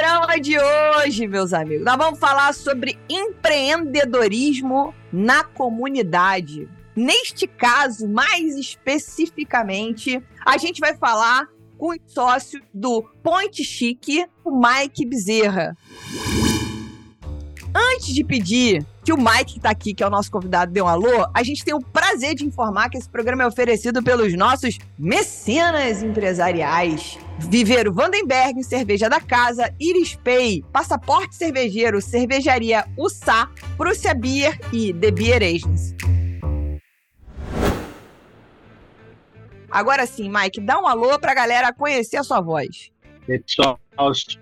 programa de hoje, meus amigos, nós vamos falar sobre empreendedorismo na comunidade. Neste caso, mais especificamente, a gente vai falar com os sócios do Ponte Chique, o Mike Bezerra. Antes de pedir que o Mike, que tá aqui, que é o nosso convidado, dê um alô, a gente tem o prazer de informar que esse programa é oferecido pelos nossos mecenas empresariais. Viveiro Vandenberg, Cerveja da Casa, Iris Pay, Passaporte Cervejeiro, Cervejaria Ussá, Prússia Beer e The Beer Agency. Agora sim, Mike, dá um alô pra galera conhecer a sua voz. Pessoal,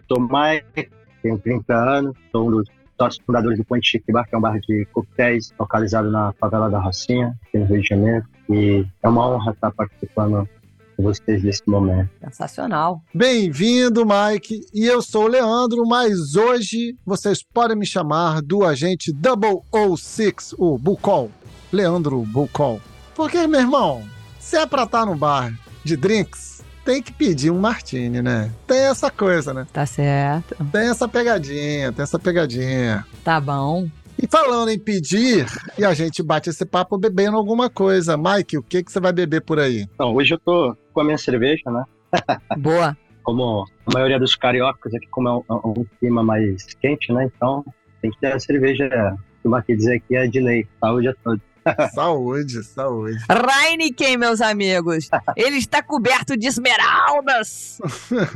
sou Mike, tenho 30 anos, sou um dos sócios fundadores do Ponte Chique Bar, que é um bar de coquetéis localizado na favela da Rocinha, aqui no Rio de Janeiro. E é uma honra estar participando com vocês nesse momento. Sensacional. Bem-vindo, Mike. E eu sou o Leandro, mas hoje vocês podem me chamar do agente 006, o Bucol. Leandro Bucol. Porque, meu irmão, se é pra estar no bar de drinks, tem que pedir um martini, né? Tem essa coisa, né? Tá certo. Tem essa pegadinha, tem essa pegadinha. Tá bom. E falando em pedir, e a gente bate esse papo bebendo alguma coisa. Mike, o que, que você vai beber por aí? Então, hoje eu tô com a minha cerveja, né? Boa. Como a maioria dos cariocas aqui, como é um, um clima mais quente, né? Então, tem que ter a cerveja, como aqui dizer aqui, é de lei. Saúde a todos. saúde, saúde. Heineken, meus amigos. Ele está coberto de esmeraldas.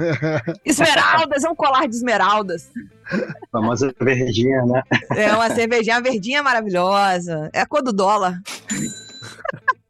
Esmeraldas, é um colar de esmeraldas. famosa verdinha, né? É uma cervejinha verdinha maravilhosa. É a cor do dólar.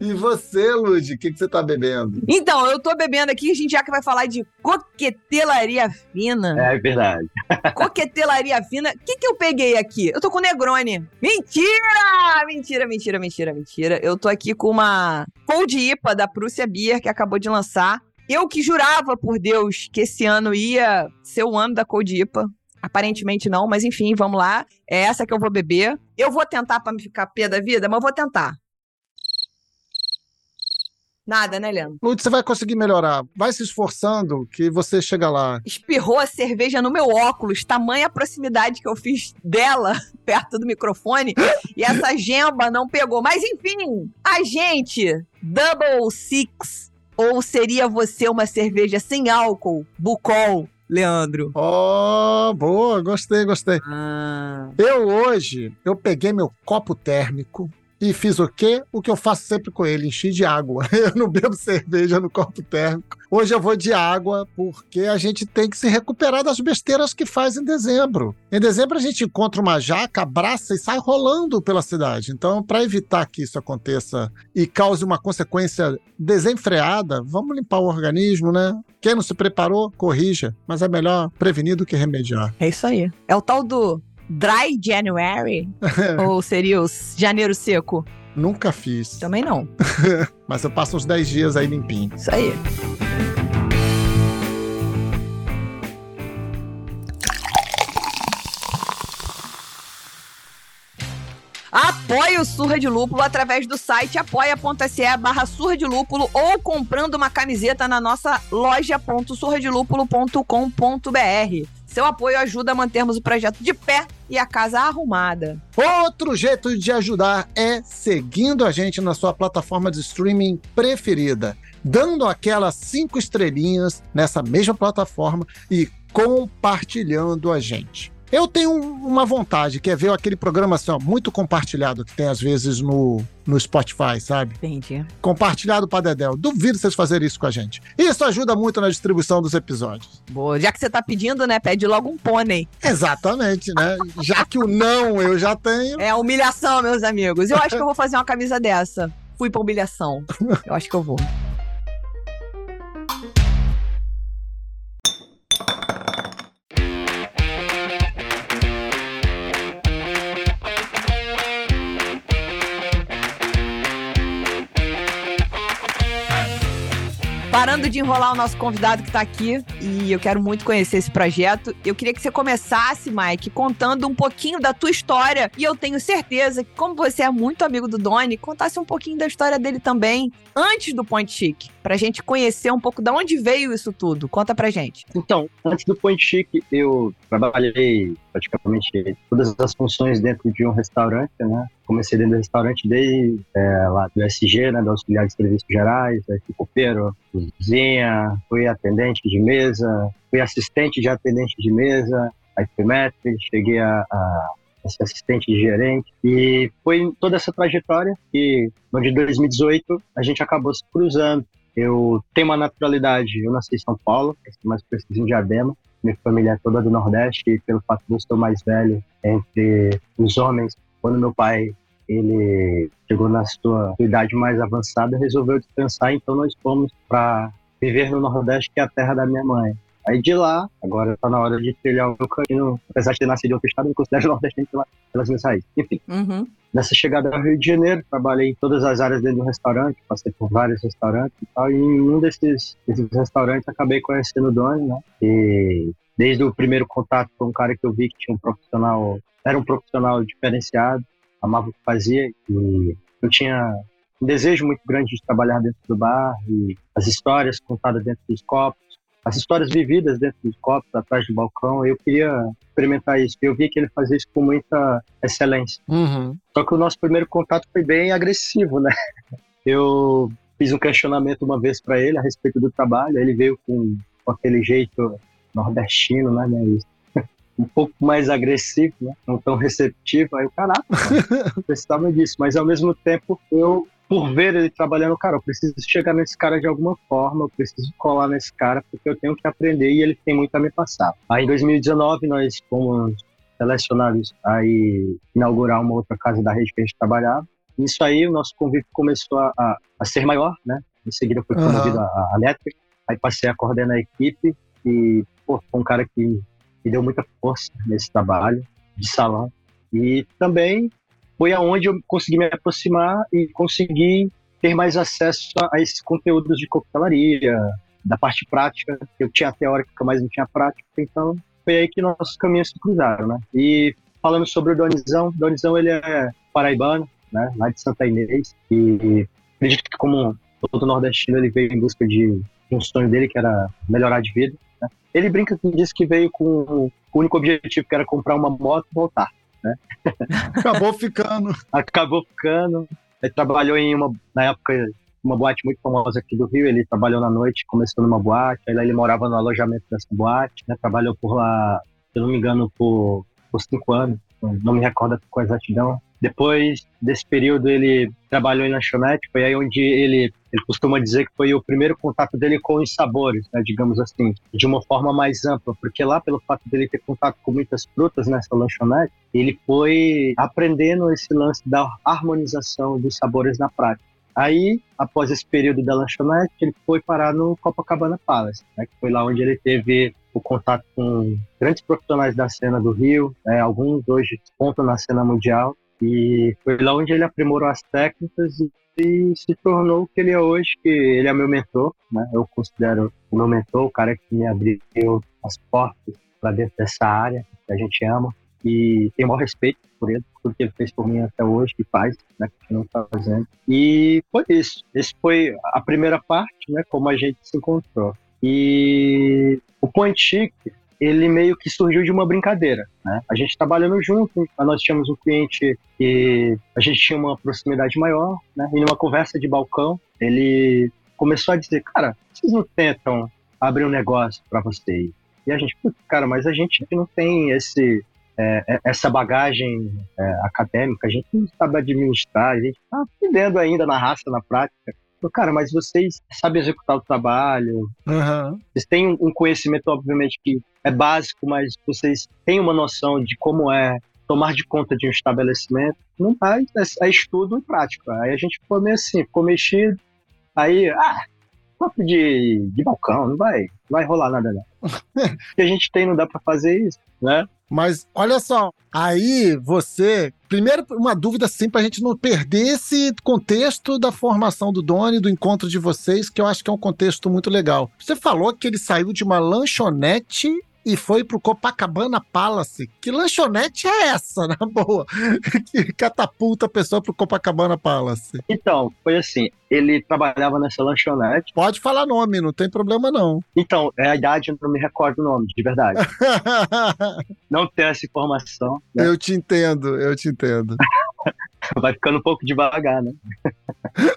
E você, Lud, o que, que você tá bebendo? Então, eu tô bebendo aqui, a gente já que vai falar de coquetelaria fina. É verdade. Coquetelaria fina. O que, que eu peguei aqui? Eu tô com Negroni. Mentira! Mentira, mentira, mentira, mentira. Eu tô aqui com uma Cold IPA da Prússia Beer, que acabou de lançar. Eu que jurava por Deus que esse ano ia ser o ano da Cold IPA. Aparentemente não, mas enfim, vamos lá. É essa que eu vou beber. Eu vou tentar pra me ficar pé da vida, mas eu vou tentar. Nada, né, Leandro? Lud, você vai conseguir melhorar. Vai se esforçando que você chega lá. Espirrou a cerveja no meu óculos, tamanha a proximidade que eu fiz dela, perto do microfone, e essa gemba não pegou. Mas enfim, a gente, Double Six, ou seria você uma cerveja sem álcool, Bucol, Leandro? Oh, boa, gostei, gostei. Ah. Eu hoje, eu peguei meu copo térmico e fiz o quê? O que eu faço sempre com ele, enchi de água. Eu não bebo cerveja no copo térmico. Hoje eu vou de água porque a gente tem que se recuperar das besteiras que faz em dezembro. Em dezembro a gente encontra uma jaca, abraça e sai rolando pela cidade. Então, para evitar que isso aconteça e cause uma consequência desenfreada, vamos limpar o organismo, né? Quem não se preparou, corrija. Mas é melhor prevenir do que remediar. É isso aí. É o tal do Dry January? ou seria o janeiro seco? Nunca fiz. Também não. Mas eu passo uns 10 dias aí limpinho. Isso aí. Apoie o Surra de Lúpulo através do site apoia.se barra surra de lúpulo ou comprando uma camiseta na nossa loja.surradilúpulo.com.br. Seu apoio ajuda a mantermos o projeto de pé e a casa arrumada. Outro jeito de ajudar é seguindo a gente na sua plataforma de streaming preferida, dando aquelas cinco estrelinhas nessa mesma plataforma e compartilhando a gente. Eu tenho uma vontade, que é ver aquele programa assim, ó, muito compartilhado que tem às vezes no, no Spotify, sabe? Entendi. Compartilhado para Dedel. Duvido vocês fazerem isso com a gente. Isso ajuda muito na distribuição dos episódios. Boa. Já que você tá pedindo, né? Pede logo um pônei. Exatamente, né? Já que o não eu já tenho. É humilhação, meus amigos. Eu acho que eu vou fazer uma camisa dessa. Fui pra humilhação. Eu acho que eu vou. Parando de enrolar o nosso convidado que tá aqui, e eu quero muito conhecer esse projeto, eu queria que você começasse, Mike, contando um pouquinho da tua história, e eu tenho certeza que, como você é muito amigo do Doni, contasse um pouquinho da história dele também, antes do Point Chic, pra gente conhecer um pouco de onde veio isso tudo. Conta pra gente. Então, antes do Point Chic, eu trabalhei praticamente todas as funções dentro de um restaurante, né? Comecei dentro do restaurante desde é, lá do SG, né? Do Auxiliar de Serviços Gerais, aí fui copeiro, cozinha, fui atendente de mesa, fui assistente de atendente de mesa, aí fui mestre, cheguei a, a ser assistente de gerente. E foi toda essa trajetória que, de 2018, a gente acabou se cruzando. Eu tenho uma naturalidade, eu nasci em São Paulo, mais preciso em Diadema. Minha família é toda do Nordeste e pelo fato de eu ser mais velho entre os homens, quando meu pai ele chegou na sua idade mais avançada, resolveu descansar, então nós fomos para viver no Nordeste, que é a terra da minha mãe. Aí de lá, agora tá na hora de trilhar o meu caminho, apesar de ter nascido em outro estado, eu me considero nordestino pela, pelas minhas raízes. Enfim, Uhum. nessa chegada ao Rio de Janeiro, trabalhei em todas as áreas dentro do restaurante, passei por vários restaurantes e tal, e em um desses, desses restaurantes acabei conhecendo o Doni, né? E desde o primeiro contato com um cara que eu vi que tinha um profissional, era um profissional diferenciado, amava o que fazia e eu tinha um desejo muito grande de trabalhar dentro do bar e as histórias contadas dentro dos copos, as histórias vividas dentro dos copos, atrás do balcão, eu queria experimentar isso. Eu vi que ele fazia isso com muita excelência. Uhum. Só que o nosso primeiro contato foi bem agressivo, né? Eu fiz um questionamento uma vez para ele a respeito do trabalho, ele veio com, com aquele jeito nordestino, né? né. Um pouco mais agressivo, né? Não tão receptivo. Aí eu, caraca, eu precisava disso. Mas ao mesmo tempo, eu, por ver ele trabalhando, cara, eu preciso chegar nesse cara de alguma forma, eu preciso colar nesse cara, porque eu tenho que aprender e ele tem muito a me passar. Aí em 2019, nós fomos selecionados a inaugurar uma outra casa da rede que a gente trabalhava. Nisso aí, o nosso convívio começou a, a, a ser maior, né? Em seguida, foi promovido a, a elétrica. Aí passei a coordenar a equipe e, pô, foi um cara que me deu muita força nesse trabalho de salão. E também foi aonde eu consegui me aproximar e consegui ter mais acesso a, esses conteúdos de coquetelaria, da parte prática, que eu tinha teórica, mas não tinha prática, então foi aí que nossos caminhos se cruzaram, né? E falando sobre o Donizão, Donizão ele é paraibano, né? Lá de Santa Inês, e acredito que como todo nordestino ele veio em busca de um sonho dele que era melhorar de vida. Né? Ele brinca que diz que veio com o único objetivo que era comprar uma moto e voltar. Acabou ficando. Acabou ficando. Ele trabalhou em uma, na época, uma boate muito famosa aqui do Rio. Ele trabalhou na noite, começou numa boate. Aí lá ele morava no alojamento dessa boate. Né? Trabalhou por lá, se eu não me engano, por, por cinco anos. Não me recordo com exatidão. Depois desse período, ele trabalhou em lanchonete. Foi aí onde ele, ele costuma dizer que foi o primeiro contato dele com os sabores, né, digamos assim, de uma forma mais ampla. Porque lá, pelo fato dele ter contato com muitas frutas nessa lanchonete, ele foi aprendendo esse lance da harmonização dos sabores na prática. Aí, após esse período da lanchonete, ele foi parar no Copacabana Palace, né, que foi lá onde ele teve o contato com grandes profissionais da cena do Rio, né, alguns hoje contam na cena mundial, e foi lá onde ele aprimorou as técnicas e, e se tornou o que ele é hoje, que ele é meu mentor, né? Eu considero o meu mentor, o cara que me abriu as portas para dentro dessa área que a gente ama e tenho o maior respeito por ele, por tudo que ele fez por mim até hoje, que faz, né, que não está fazendo. E foi isso. Esse foi a primeira parte, né, como a gente se encontrou. E o Point Chic, ele meio que surgiu de uma brincadeira, né? A gente trabalhando junto, nós tínhamos um cliente que a gente tinha uma proximidade maior, né? E numa conversa de balcão, ele começou a dizer, cara, vocês não tentam abrir um negócio para vocês? E a gente, cara, mas a gente não tem esse é, essa bagagem é, acadêmica, a gente não sabe administrar, a gente está aprendendo ainda na raça, na prática. Falei, Cara, mas vocês sabem executar o trabalho, Aham. vocês têm um conhecimento, obviamente, que é básico, mas vocês têm uma noção de como é tomar de conta de um estabelecimento. Não faz, é, é estudo e prática. Aí a gente ficou meio assim, ficou mexido. Aí, ah, papo de, de balcão, não vai, não vai rolar nada não. o que a gente tem não dá para fazer isso, né? Mas olha só, aí você. Primeiro, uma dúvida assim, pra gente não perder esse contexto da formação do Doni, do encontro de vocês, que eu acho que é um contexto muito legal. Você falou que ele saiu de uma lanchonete e foi pro Copacabana Palace. Que lanchonete é essa, na boa? que catapulta a pessoa pro Copacabana Palace. Então, foi assim, ele trabalhava nessa lanchonete. Pode falar nome, não tem problema não. Então, é a idade, eu não me recordo o nome, de verdade. não tenho essa informação. Né? Eu te entendo, eu te entendo. Vai ficando um pouco devagar, né?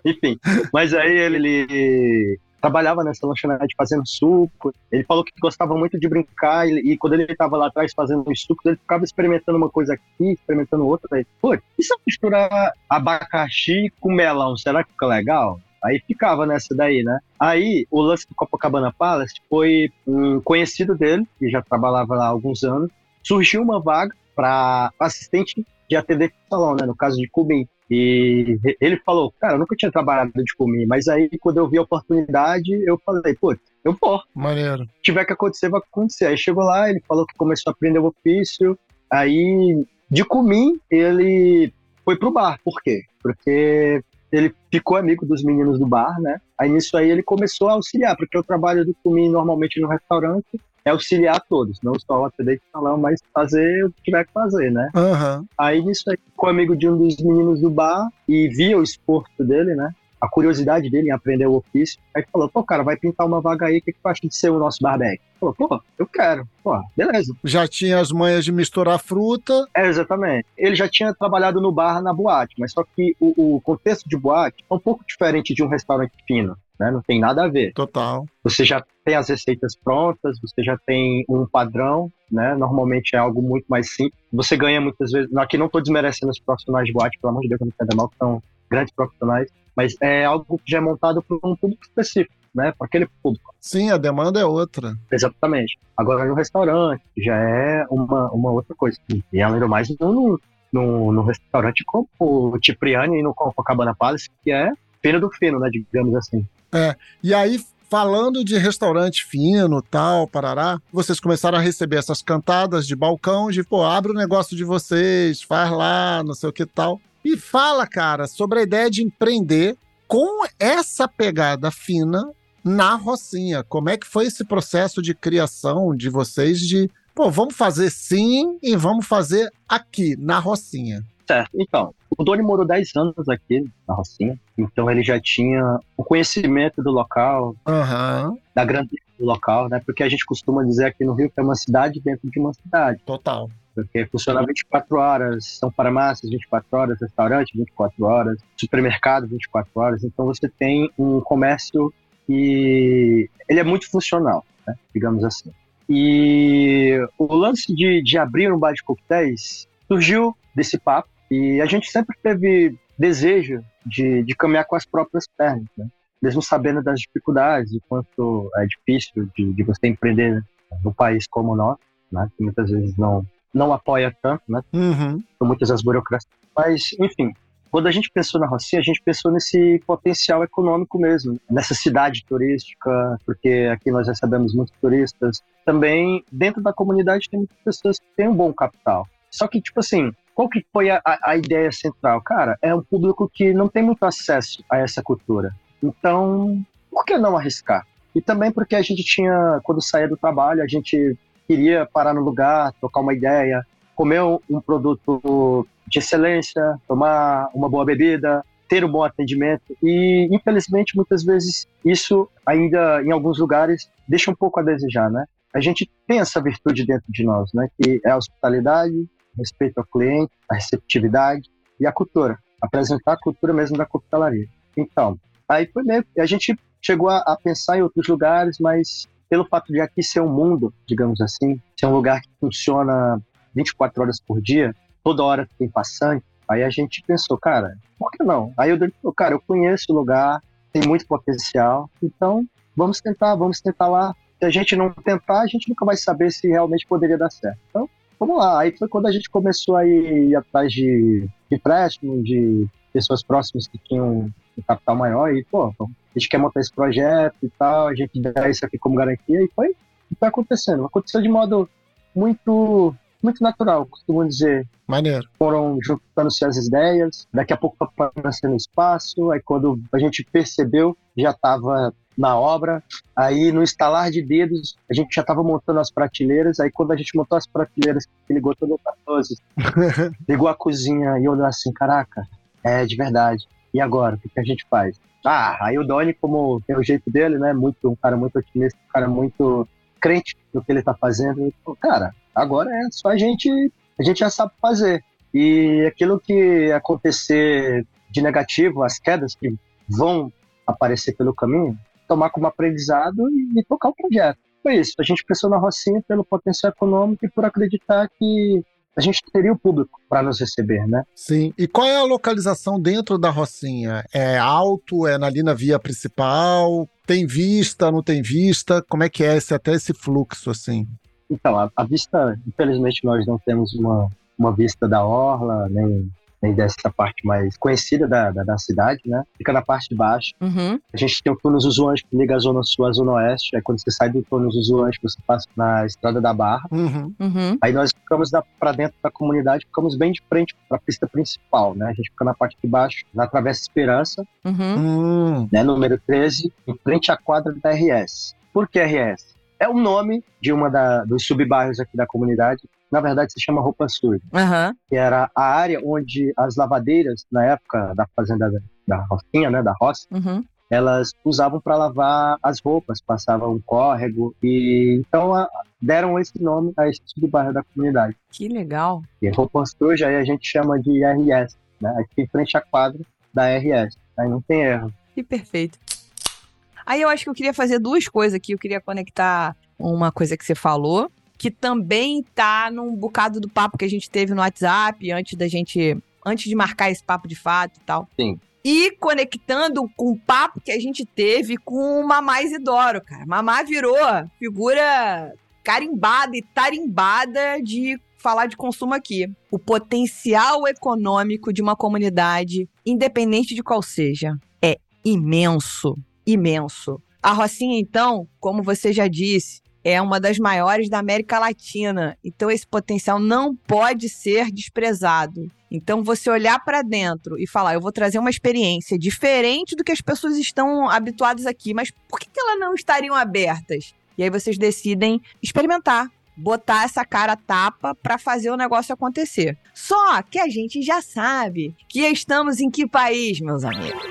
Enfim, mas aí ele trabalhava nessa lanchonete fazendo suco. Ele falou que gostava muito de brincar e, e quando ele estava lá atrás fazendo os sucos, ele ficava experimentando uma coisa aqui, experimentando outra. Aí, pô, e se eu misturar abacaxi com melão, será que fica legal? Aí ficava nessa daí, né? Aí o lance do Copacabana Palace foi um conhecido dele, que já trabalhava lá há alguns anos. Surgiu uma vaga para assistente de atender salão, né? No caso de Cubim. E ele falou, cara, eu nunca tinha trabalhado de comer, mas aí quando eu vi a oportunidade, eu falei, pô, eu vou. Maneiro. Se tiver que acontecer, vai acontecer. Aí chegou lá, ele falou que começou a aprender o ofício, aí de comim ele foi pro bar. Por quê? Porque ele ficou amigo dos meninos do bar, né? Aí nisso aí ele começou a auxiliar, porque o trabalho do comim normalmente no restaurante é auxiliar todos, não só o atender de salão, mas fazer o que tiver que fazer, né? Uhum. Aí nisso aí, ficou amigo de um dos meninos do bar e via o esforço dele, né? A curiosidade dele em aprender o ofício. Aí falou, pô, cara, vai pintar uma vaga aí, o que, que tu acha de ser o nosso barback? Falou, pô, eu quero. Pô, beleza. Já tinha as manhas de misturar fruta. É, exatamente. Ele já tinha trabalhado no bar na boate, mas só que o, o contexto de boate é um pouco diferente de um restaurante fino né? Não tem nada a ver. Total. Você já tem as receitas prontas, você já tem um padrão, né? Normalmente é algo muito mais simples. Você ganha muitas vezes. Aqui não estou desmerecendo os profissionais de boate, pelo amor de Deus, não entenda mal, que são grandes profissionais, mas é algo que já é montado para um público específico. Né, para aquele público. Sim, a demanda é outra. Exatamente. Agora no restaurante já é uma, uma outra coisa. E além do mais, no, no, no restaurante como o Cipriani e no Copacabana Palace, que é fino do fino, né, digamos assim. É, e aí, falando de restaurante fino, tal, parará, vocês começaram a receber essas cantadas de balcão, de, pô, abre o negócio de vocês, faz lá, não sei o que tal. E fala, cara, sobre a ideia de empreender com essa pegada fina na Rocinha. Como é que foi esse processo de criação de vocês de, pô, vamos fazer sim e vamos fazer aqui, na Rocinha? Certo. Então, o Doni morou 10 anos aqui na Rocinha, então ele já tinha o conhecimento do local, uhum. da grandeza do local, né? Porque a gente costuma dizer aqui no Rio que é uma cidade dentro de uma cidade. Total. Porque funciona 24 horas, são farmácias 24 horas, restaurante 24 horas, supermercado 24 horas, então você tem um comércio que ele é muito funcional, né? digamos assim. E o lance de, de abrir um bar de coquetéis surgiu desse papo, e a gente sempre teve desejo de, de caminhar com as próprias pernas, né? mesmo sabendo das dificuldades, o quanto é difícil de, de você empreender num país como o nosso, né? que muitas vezes não, não apoia tanto, né? Uhum. São muitas as burocracias. Mas, enfim, quando a gente pensou na Rocinha, a gente pensou nesse potencial econômico mesmo, nessa cidade turística, porque aqui nós recebemos muitos turistas. Também, dentro da comunidade, tem muitas pessoas que têm um bom capital. Só que, tipo assim, qual que foi a, a ideia central? Cara, é um público que não tem muito acesso a essa cultura. Então, por que não arriscar? E também porque a gente tinha, quando saía do trabalho, a gente queria parar no lugar, trocar uma ideia, comer um produto de excelência, tomar uma boa bebida, ter um bom atendimento. E, infelizmente, muitas vezes isso ainda, em alguns lugares, deixa um pouco a desejar, né? A gente tem essa virtude dentro de nós, né? Que é a hospitalidade, respeito ao cliente, a receptividade e a cultura. Apresentar a cultura mesmo da coquetelaria. Então, aí foi meio a gente chegou a, a, pensar em outros lugares, mas pelo fato de aqui ser um mundo, digamos assim, ser um lugar que funciona 24 horas por dia, toda hora tem passante, aí a gente pensou, cara, por que não? Aí eu falei, cara, eu conheço o lugar, tem muito potencial, então vamos tentar, vamos tentar lá. Se a gente não tentar, a gente nunca vai saber se realmente poderia dar certo. Então, vamos lá. Aí foi quando a gente começou a ir atrás de, empréstimo, de pessoas próximas que tinham um capital maior e, pô, a gente quer montar esse projeto e tal, a gente dá isso aqui como garantia e foi tá acontecendo. Aconteceu de modo muito muito natural, costumo dizer. Maneiro. Foram juntando-se as ideias, daqui a pouco aparecendo espaço, aí quando a gente percebeu, já estava na obra, aí no instalar de dedos, a gente já estava montando as prateleiras, aí quando a gente montou as prateleiras, ligou todo o 14, ligou a cozinha e olhou assim, caraca, é de verdade. E agora, o que, que a gente faz? Ah, aí o Doni, como tem o jeito dele, né, muito, um cara muito otimista, um cara muito crente no que ele está fazendo, falou, cara, agora é só a gente, a gente já sabe fazer. E aquilo que acontecer de negativo, as quedas que vão aparecer pelo caminho, tomar como aprendizado e, e tocar o projeto. Foi isso. A gente pensou na Rocinha pelo potencial econômico e por acreditar que a gente teria o público para nos receber, né? Sim. E qual é a localização dentro da Rocinha? É alto? É ali na via principal? Tem vista? Não tem vista? Como é que é esse, até esse fluxo, assim? Então, a, a vista, infelizmente, nós não temos uma, uma vista da orla, nem dessa parte mais conhecida da, da, da, cidade, né? Fica na parte de baixo. Uhum. A gente tem o túnel Zuzuãs que liga a zona sul à zona oeste. Aí quando você sai do túnel Zuzuãs, você passa na estrada da Barra. Uhum. Uhum. Aí nós ficamos para dentro da comunidade, ficamos bem de frente para a pista principal, né? A gente fica na parte de baixo, na Travessa Esperança, Uhum. Hum, né? Número 13, em frente à quadra da RS. Por que RS? É o nome de uma da, dos subbairros aqui da comunidade. Na verdade, se chama Roupa Suja. Aham. que era a área onde as lavadeiras, na época da fazenda da, Rocinha, né, da roça, Uhum. elas usavam para lavar as roupas, passavam um córrego, e então a- deram esse nome a esse subbairro da comunidade. Que legal. E roupa suja aí a gente chama de RS, né, aqui em frente à quadra da RS, aí não tem erro. Que perfeito. Aí eu acho que eu queria fazer duas coisas aqui. Eu queria conectar uma coisa que você falou, que também tá num bocado do papo que a gente teve no WhatsApp antes da gente. Antes de marcar esse papo de fato e tal. Sim. E conectando com o papo que a gente teve com o Mamá Isidoro, cara. Mamá virou figura carimbada e tarimbada de falar de consumo aqui. O potencial econômico de uma comunidade, independente de qual seja, é imenso, imenso. A Rocinha, então, como você já disse, é uma das maiores da América Latina. Então esse potencial não pode ser desprezado. Então você olhar para dentro e falar, eu vou trazer uma experiência diferente do que as pessoas estão habituadas aqui, mas por que, que elas não estariam abertas? E aí vocês decidem experimentar, botar essa cara tapa para fazer o negócio acontecer. Só que a gente já sabe que estamos em que país, meus amigos?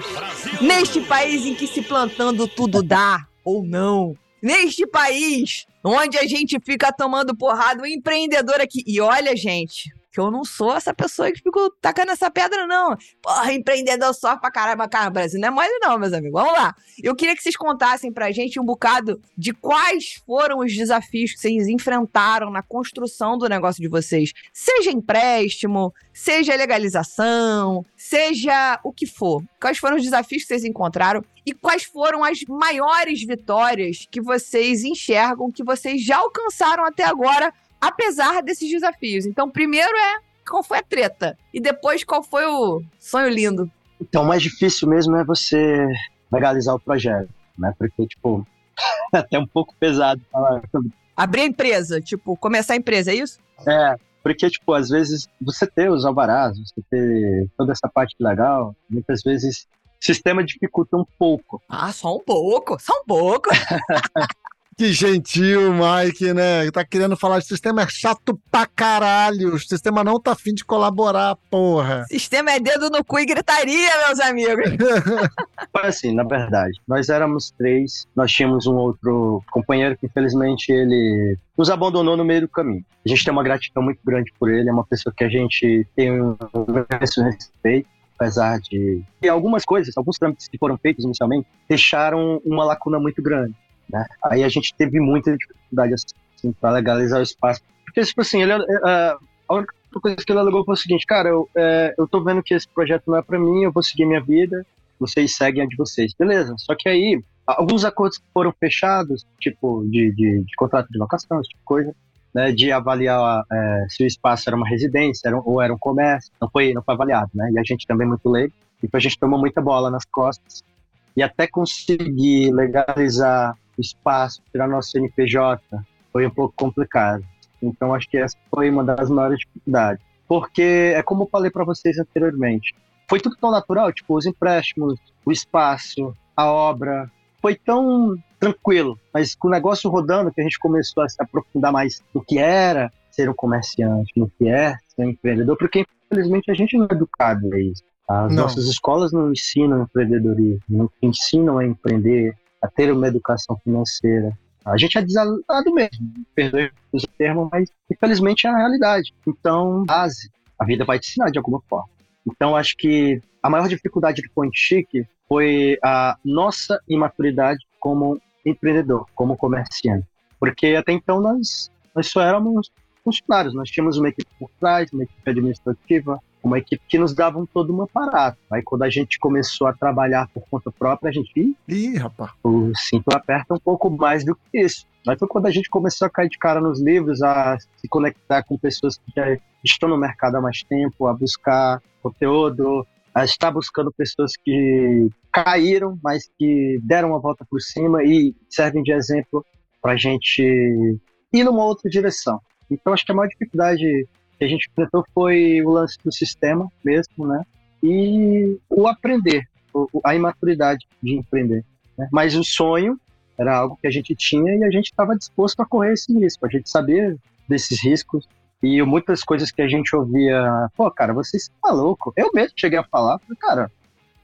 Neste país em que se plantando tudo dá ou não. Neste país onde a gente fica tomando porrada, o empreendedor aqui. E olha, gente, que eu não sou essa pessoa que fico tacando essa pedra, não. Porra, empreendedor só pra caramba, cara, Brasil não é mole não, meus amigos. Vamos lá. Eu queria que vocês contassem pra gente um bocado de quais foram os desafios que vocês enfrentaram na construção do negócio de vocês. Seja empréstimo, seja legalização, seja o que for. Quais foram os desafios que vocês encontraram e quais foram as maiores vitórias que vocês enxergam que vocês já alcançaram até agora, apesar desses desafios. Então, primeiro é qual foi a treta e depois qual foi o sonho lindo. Então, o mais difícil mesmo é você legalizar o projeto, né, porque, tipo, é até um pouco pesado falar Abrir a empresa, tipo, começar a empresa, é isso? É, porque, tipo, às vezes você ter os alvarás, você ter toda essa parte legal, muitas vezes o sistema dificulta um pouco. Ah, só um pouco, só um pouco. que gentil, Mike, né? Tá querendo falar que o sistema é chato pra caralho. O sistema não tá afim de colaborar, porra. Sistema é dedo no cu e gritaria, meus amigos. Foi assim, na verdade. Nós éramos três, nós tínhamos um outro companheiro que, infelizmente, ele nos abandonou no meio do caminho. A gente tem uma gratidão muito grande por ele, é uma pessoa que a gente tem um imenso respeito. Apesar de. E algumas coisas, alguns trâmites que foram feitos inicialmente, deixaram uma lacuna muito grande. Né? Aí a gente teve muita dificuldade assim, para legalizar o espaço. Porque, tipo assim, ele, uh, a única coisa que ele alegou foi o seguinte: cara, eu, uh, eu tô vendo que esse projeto não é para mim, eu vou seguir minha vida, vocês seguem a de vocês. Beleza, só que aí, alguns acordos foram fechados, tipo, de, de, de contrato de locação, esse tipo de coisa. Né, de avaliar é, se o espaço era uma residência era, ou era um comércio, não foi, não foi avaliado, né? E a gente também muito leigo. Então a gente tomou muita bola nas costas. E até conseguir legalizar espaço, tirar nosso CNPJ, foi um pouco complicado. Então acho que essa foi uma das maiores dificuldades. Porque é como eu falei para vocês anteriormente, foi tudo tão natural, tipo os empréstimos, o espaço, a obra, foi tão tranquilo, mas com o negócio rodando que a gente começou a se aprofundar mais no que era ser um comerciante, no que é ser um empreendedor, porque infelizmente a gente não é educado a isso. As Não. nossas escolas não ensinam empreendedorismo, não ensinam a empreender, a ter uma educação financeira. A gente é desalado mesmo, perdoe o termo, mas infelizmente é a realidade. Então, base, a vida vai te ensinar de alguma forma. Então, acho que a maior dificuldade do Point Chic foi a nossa imaturidade como empreendedor, como comerciante. Porque até então nós, nós só éramos funcionários, nós tínhamos uma equipe por trás, uma equipe administrativa, uma equipe que nos dava um todo um aparato. Aí quando a gente começou a trabalhar por conta própria, a gente "Ih, rapaz. o cinto aperta um pouco mais do que isso. Aí foi quando a gente começou a cair de cara nos livros, a se conectar com pessoas que já estão no mercado há mais tempo, a buscar conteúdo, a estar buscando pessoas que caíram, mas que deram a volta por cima e servem de exemplo para a gente ir numa outra direção. Então acho que a maior dificuldade que a gente enfrentou foi o lance do sistema mesmo, né? E o aprender, a imaturidade de empreender. né? Mas o sonho era algo que a gente tinha e a gente estava disposto a correr esse risco. A gente sabia desses riscos e muitas coisas que a gente ouvia, pô, cara, vocês são maluco. Eu mesmo cheguei a falar, cara,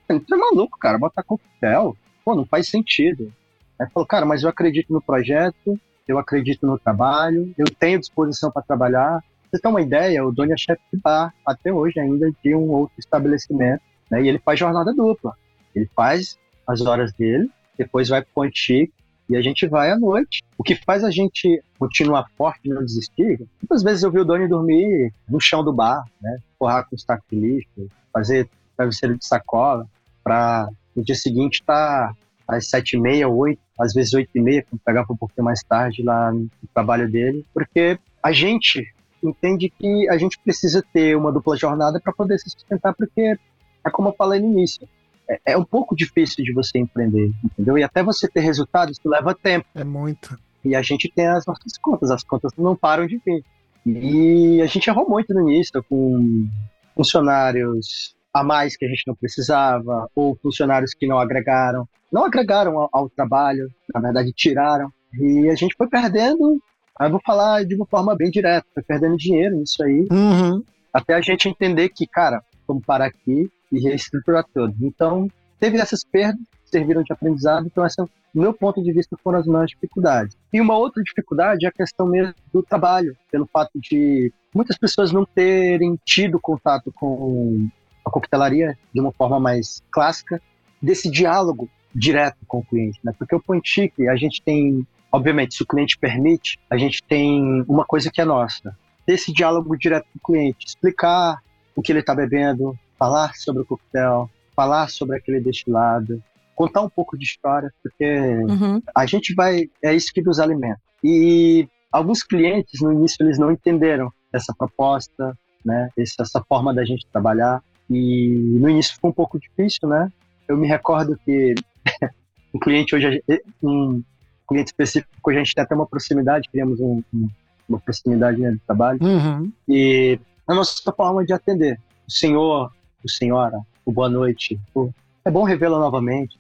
você é maluco, cara, botar coquetel, pô, não faz sentido. Aí falou, cara, mas eu acredito no projeto, eu acredito no trabalho, eu tenho disposição para trabalhar. Você tem uma ideia, o dono é chefe de bar, até hoje ainda, de um outro estabelecimento, né? E ele faz jornada dupla. Ele faz as horas dele, depois vai pro Chique, e a gente vai à noite. O que faz a gente continuar forte e não desistir, muitas vezes eu vi o Doni dormir no chão do bar, né? Forrar com os tacos de lixo, fazer travesseiro de sacola, para no dia seguinte estar às sete e meia, oito, às vezes oito e meia, quando pegava um pouquinho mais tarde lá no trabalho dele, porque a gente entende que a gente precisa ter uma dupla jornada para poder se sustentar, porque é como eu falei no início, é, é um pouco difícil de você empreender, entendeu? E até você ter resultados, isso leva tempo. É muito. E a gente tem as nossas contas, as contas não param de vir. E a gente errou muito no início com funcionários a mais que a gente não precisava, ou funcionários que não agregaram, não agregaram ao, ao trabalho, na verdade tiraram. E a gente foi perdendo, eu vou falar de uma forma bem direta, foi perdendo dinheiro nisso aí, Uhum. até a gente entender que, cara, vamos parar aqui e reestruturar tudo. Então, teve essas perdas, serviram de aprendizado, então essa, do meu ponto de vista, foram as maiores dificuldades. E uma outra dificuldade é a questão mesmo do trabalho, pelo fato de muitas pessoas não terem tido contato com a coquetelaria de uma forma mais clássica, desse diálogo direto com o cliente, né? Porque o Point Chic, a gente tem, obviamente, se o cliente permite, a gente tem uma coisa que é nossa, desse diálogo direto com o cliente, explicar o que ele está bebendo, falar sobre o coquetel, falar sobre aquele destilado, contar um pouco de história, porque Uhum. a gente vai, é isso que nos alimenta. E alguns clientes no início eles não entenderam essa proposta, né, essa, forma da gente trabalhar. E no início foi um pouco difícil, né? Eu me recordo que um cliente hoje, um cliente específico, a gente tem até uma proximidade, criamos um- um- uma proximidade né, de trabalho. Uhum. E a nossa forma de atender. O senhor, o senhora, o boa noite. o- é bom revê-la novamente.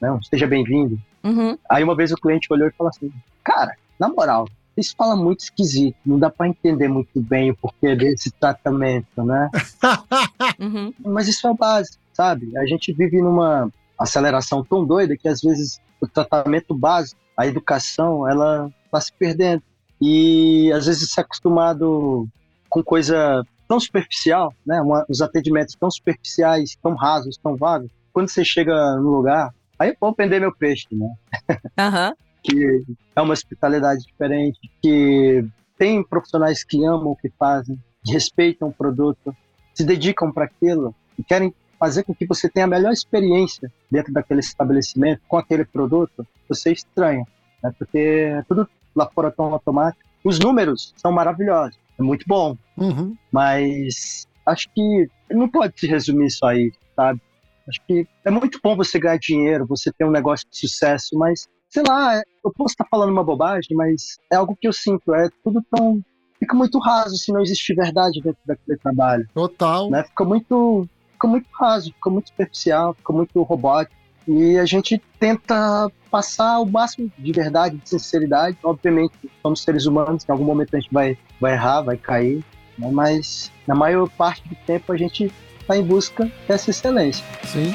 Não, seja bem-vindo. Uhum. Aí uma vez o cliente olhou e falou assim: Cara, na moral, isso fala muito esquisito. Não dá pra entender muito bem o porquê desse tratamento, né? Uhum. Mas isso é o básico, sabe? A gente vive numa aceleração tão doida que às vezes o tratamento básico, a educação, ela tá se perdendo. E às vezes se é acostumado com coisa tão superficial, né? Uma- os atendimentos tão superficiais, tão rasos, tão vagos. Quando você chega no lugar, aí eu vou vender meu peixe, né? Aham. que é uma hospitalidade diferente, que tem profissionais que amam o que fazem, respeitam o produto, se dedicam para aquilo e querem fazer com que você tenha a melhor experiência dentro daquele estabelecimento com aquele produto, você estranha, né? porque é tudo lá fora tão automático. Os números são maravilhosos, é muito bom, Uhum. mas acho que não pode se resumir só isso, sabe? Acho que é muito bom você ganhar dinheiro, você ter um negócio de sucesso, mas sei lá, eu posso estar falando uma bobagem, mas é algo que eu sinto, é tudo tão fica muito raso se não existe verdade dentro daquele trabalho. Total. Né? Fica muito fica muito raso, fica muito superficial, fica muito robótico. E a gente tenta passar o máximo de verdade, de sinceridade. Obviamente, somos seres humanos, em algum momento a gente vai, vai errar, vai cair, né? mas na maior parte do tempo a gente está em busca dessa excelência. Sim.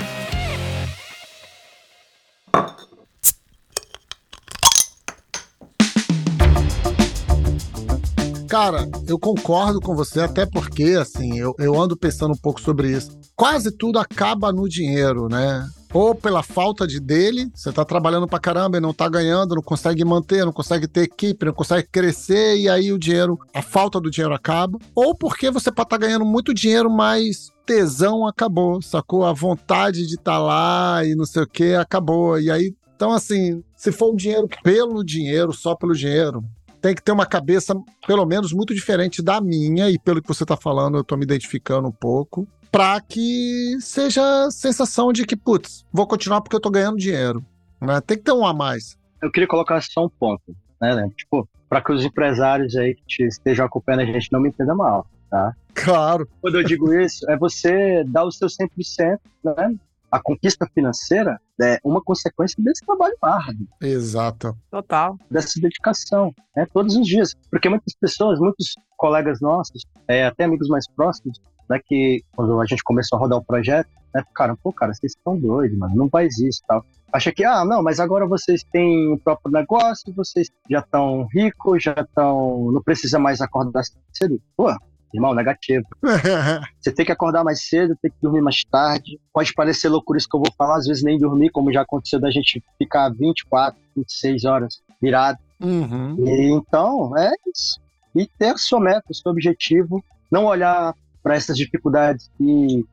Cara, eu concordo com você, até porque, assim, eu, eu ando pensando um pouco sobre isso. Quase tudo acaba no dinheiro, né? Ou pela falta de dele, você tá trabalhando pra caramba e não tá ganhando, não consegue manter, não consegue ter equipe, não consegue crescer, e aí o dinheiro, a falta do dinheiro acaba. Ou porque você pode estar tá ganhando muito dinheiro, mas tesão acabou, sacou? A vontade de estar tá lá e não sei o que acabou. E aí, então assim, se for um dinheiro pelo dinheiro, só pelo dinheiro, tem que ter uma cabeça, pelo menos, muito diferente da minha, e pelo que você está falando, eu estou me identificando um pouco, para que seja a sensação de que, putz, vou continuar porque eu estou ganhando dinheiro. Né? Tem que ter um a mais. Eu queria colocar só um ponto, né, né? Tipo, para que os empresários aí que estejam acompanhando a gente não me entendam mal, tá? Claro. Quando eu digo isso, é você dar o seu 100%, né? a conquista financeira é uma consequência desse trabalho árduo. Exato. Total. Dessa dedicação, né, todos os dias. Porque muitas pessoas, muitos colegas nossos, é, até amigos mais próximos, né, que quando a gente começou a rodar o projeto, né, ficaram, pô, cara, vocês estão doidos, mano, não faz isso tal. Acha que, ah, não, mas agora vocês têm o próprio negócio, vocês já estão ricos, já estão. não precisa mais acordar cedo. Pô, Irmão, negativo. você tem que acordar mais cedo, tem que dormir mais tarde. Pode parecer loucura isso que eu vou falar, às vezes nem dormir, como já aconteceu da gente ficar 24, 26 horas virado. Uhum. E, então, é isso. E ter a sua meta, o seu objetivo, não olhar para essas dificuldades que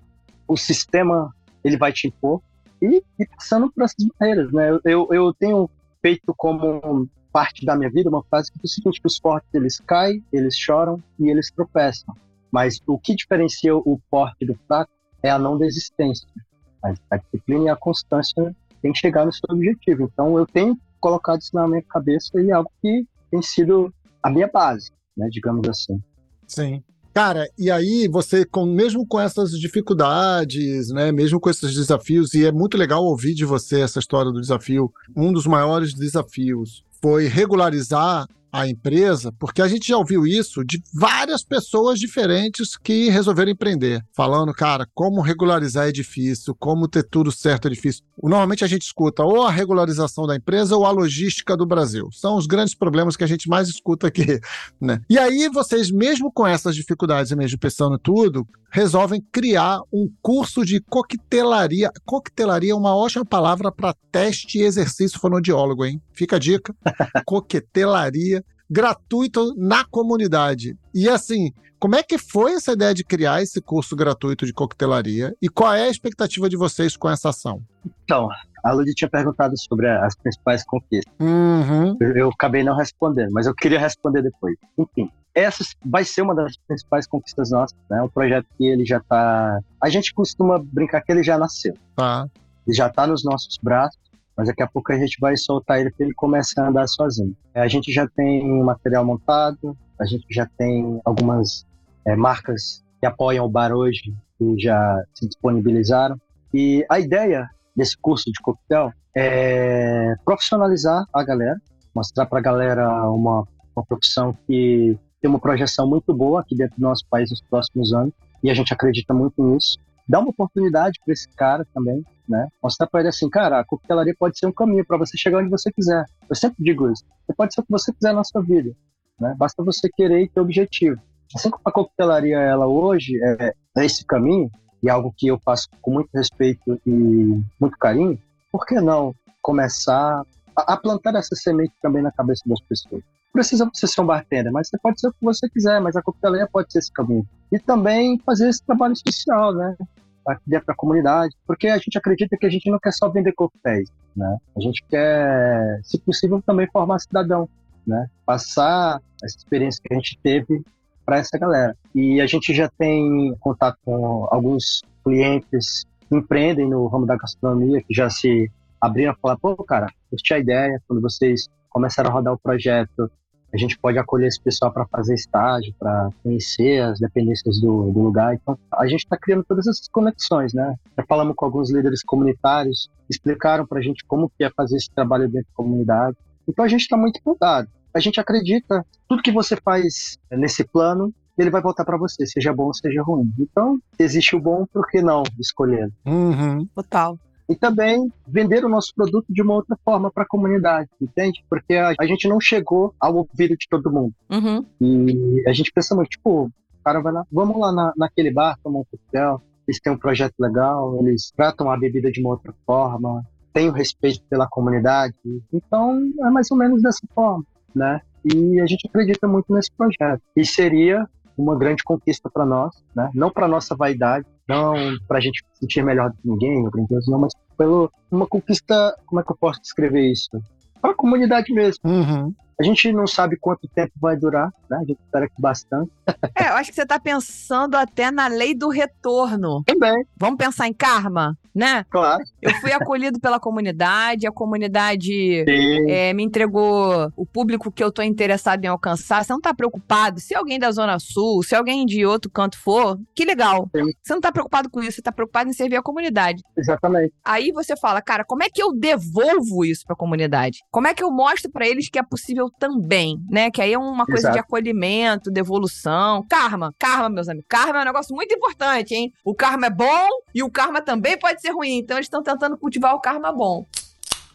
o sistema ele vai te impor e, e passando por essas barreiras, né? Eu, eu tenho feito como parte da minha vida uma frase que diz o seguinte, os fortes eles caem, eles choram e eles tropeçam. Mas o que diferencia o forte do fraco é a não desistência. A, disciplina e a constância tem que chegar no seu objetivo. Então eu tenho colocado isso na minha cabeça e é algo que tem sido a minha base, né, digamos assim. Sim. Cara, e aí você, com, mesmo com essas dificuldades, né, mesmo com esses desafios, e é muito legal ouvir de você essa história do desafio, um dos maiores desafios foi regularizar a empresa, porque a gente já ouviu isso de várias pessoas diferentes que resolveram empreender, falando, cara, como regularizar é difícil, como ter tudo certo é difícil. Normalmente a gente escuta ou a regularização da empresa ou a logística do Brasil. São os grandes problemas que a gente mais escuta aqui, né? E aí vocês, mesmo com essas dificuldades e mesmo pensando tudo, resolvem criar um curso de coquetelaria. Coquetelaria é uma ótima palavra para teste e exercício fonodiólogo, hein? Fica a dica. coquetelaria gratuito na comunidade. E assim, como é que foi essa ideia de criar esse curso gratuito de coquetelaria e qual é a expectativa de vocês com essa ação? Então, a Ludi tinha perguntado sobre as principais conquistas. Uhum. Eu, eu acabei não respondendo, mas eu queria responder depois. Enfim, essa vai ser uma das principais conquistas nossas, né? Um projeto que ele já está. A gente costuma brincar que ele já nasceu. Tá. Ele já está nos nossos braços, mas daqui a pouco a gente vai soltar ele para ele começar a andar sozinho. É, a gente já tem material montado, a gente já tem algumas é, marcas que apoiam o bar hoje que já se disponibilizaram. E a ideia desse curso de coquetel é profissionalizar a galera, mostrar para a galera uma, uma profissão que tem uma projeção muito boa aqui dentro do nosso país nos próximos anos, e a gente acredita muito nisso. Dá uma oportunidade para esse cara também, né? Mostrar para ele assim, cara, a coquetelaria pode ser um caminho para você chegar onde você quiser. Eu sempre digo isso. Você pode ser o que você quiser na sua vida, né? Basta você querer e ter objetivo. Assim como a coquetelaria, ela hoje é, é esse caminho, e algo que eu faço com muito respeito e muito carinho, por que não começar a, a plantar essa semente também na cabeça das pessoas? precisa você ser um bartender, mas você pode ser o que você quiser, mas a coquetelaria pode ser esse caminho. E também fazer esse trabalho social, né? Aqui dentro da comunidade, porque a gente acredita que a gente não quer só vender coquetéis, né? A gente quer, se possível, também formar cidadão, né? Passar essa experiência que a gente teve para essa galera. E a gente já tem contato com alguns clientes empreendem no ramo da gastronomia, que já se abriram a falar, pô, cara, curti a ideia, quando vocês começaram a rodar o projeto, a gente pode acolher esse pessoal para fazer estágio, para conhecer as dependências do, do, lugar. Então, a gente está criando todas essas conexões, né? Já falamos com alguns líderes comunitários, explicaram para a gente como que é fazer esse trabalho dentro da comunidade. Então, a gente está muito empolgado. A gente acredita, tudo que você faz nesse plano, ele vai voltar para você, seja bom, seja ruim. Então, existe o bom, por que não escolher? Uhum. Total e também vender o nosso produto de uma outra forma para a comunidade, entende? Porque a, a, gente não chegou ao ouvido de todo mundo. Uhum. E a gente pensa muito, tipo, o cara vai lá, vamos lá na, naquele bar tomar um coquetel, eles têm um projeto legal, eles tratam a bebida de uma outra forma, têm o respeito pela comunidade. Então, é mais ou menos dessa forma, né? E a gente acredita muito nesse projeto. E seria uma grande conquista para nós, né? Não para nossa vaidade, não para a gente se sentir melhor do que ninguém, não, mas pelo uma conquista, como é que eu posso descrever isso? Para a comunidade mesmo. Uhum. A gente não sabe quanto tempo vai durar, né? A gente espera que bastante. É, eu acho que você está pensando até na lei do retorno. Também. Vamos pensar em karma? né? Claro. Eu fui acolhido pela comunidade, a comunidade é, me entregou o público que eu tô interessado em alcançar. Você não tá preocupado? Se alguém da Zona Sul, se alguém de outro canto for, que legal. Sim. Você não tá preocupado com isso, você tá preocupado em servir a comunidade. Exatamente. Aí você fala, cara, como é que eu devolvo isso pra comunidade? Como é que eu mostro para eles que é possível também, né? Que aí é uma coisa Exato. de acolhimento, devolução. Karma, karma, meus amigos. Karma é um negócio muito importante, hein? O karma é bom e o karma também pode ser ser ruim. Então eles estão tentando cultivar o karma bom.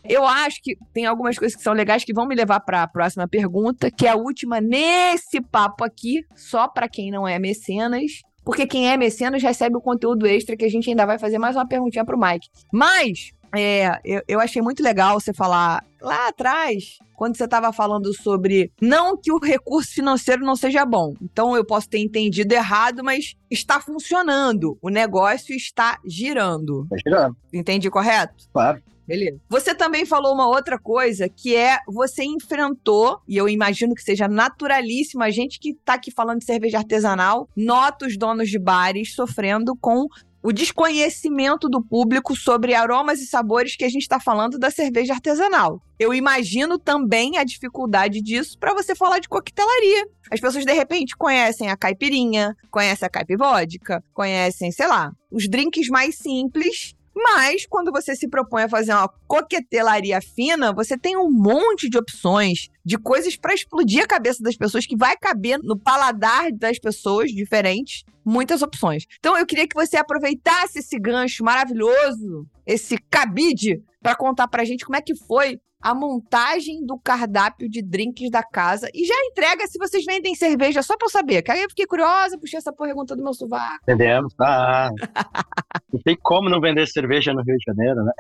Eu acho que tem algumas coisas que são legais que vão me levar para a próxima pergunta, que é a última nesse papo aqui, só para quem não é mecenas. Porque quem é mecenas recebe o conteúdo extra que a gente ainda vai fazer mais uma perguntinha pro Mike. Mas, é, eu, eu achei muito legal você falar lá atrás, quando você estava falando sobre não que o recurso financeiro não seja bom. Então eu posso ter entendido errado, mas está funcionando. O negócio está girando. Está girando. Entendi correto? Claro. Beleza. Você também falou uma outra coisa que é você enfrentou, e eu imagino que seja naturalíssimo, a gente que tá aqui falando de cerveja artesanal, nota os donos de bares sofrendo com o desconhecimento do público sobre aromas e sabores que a gente está falando da cerveja artesanal. Eu imagino também a dificuldade disso para você falar de coquetelaria. As pessoas de repente conhecem a caipirinha, conhecem a caipivódica, conhecem, sei lá, os drinks mais simples mas quando você se propõe a fazer uma coquetelaria fina, você tem um monte de opções de coisas para explodir a cabeça das pessoas que vai caber no paladar das pessoas diferentes, muitas opções. Então eu queria que você aproveitasse esse gancho maravilhoso, esse cabide para contar pra gente como é que foi a montagem do cardápio de drinks da casa e já entrega se vocês vendem cerveja, só pra eu saber. Que aí eu fiquei curiosa, puxei essa pergunta do meu sovaco. Vendemos, ah. não tem como não vender cerveja no Rio de Janeiro, né?